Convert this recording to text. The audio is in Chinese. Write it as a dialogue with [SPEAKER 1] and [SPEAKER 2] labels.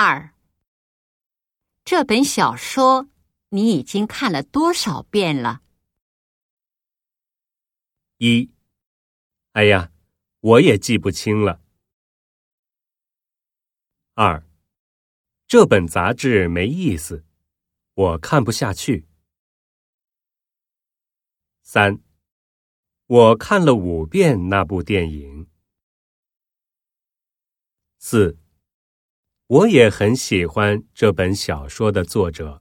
[SPEAKER 1] 二，这本小说你已经看了多少遍了？
[SPEAKER 2] 一，哎呀，我也记不清了。二，这本杂志没意思，我看不下去。三，我看了五遍那部电影。四，我也很喜欢这本小说的作者。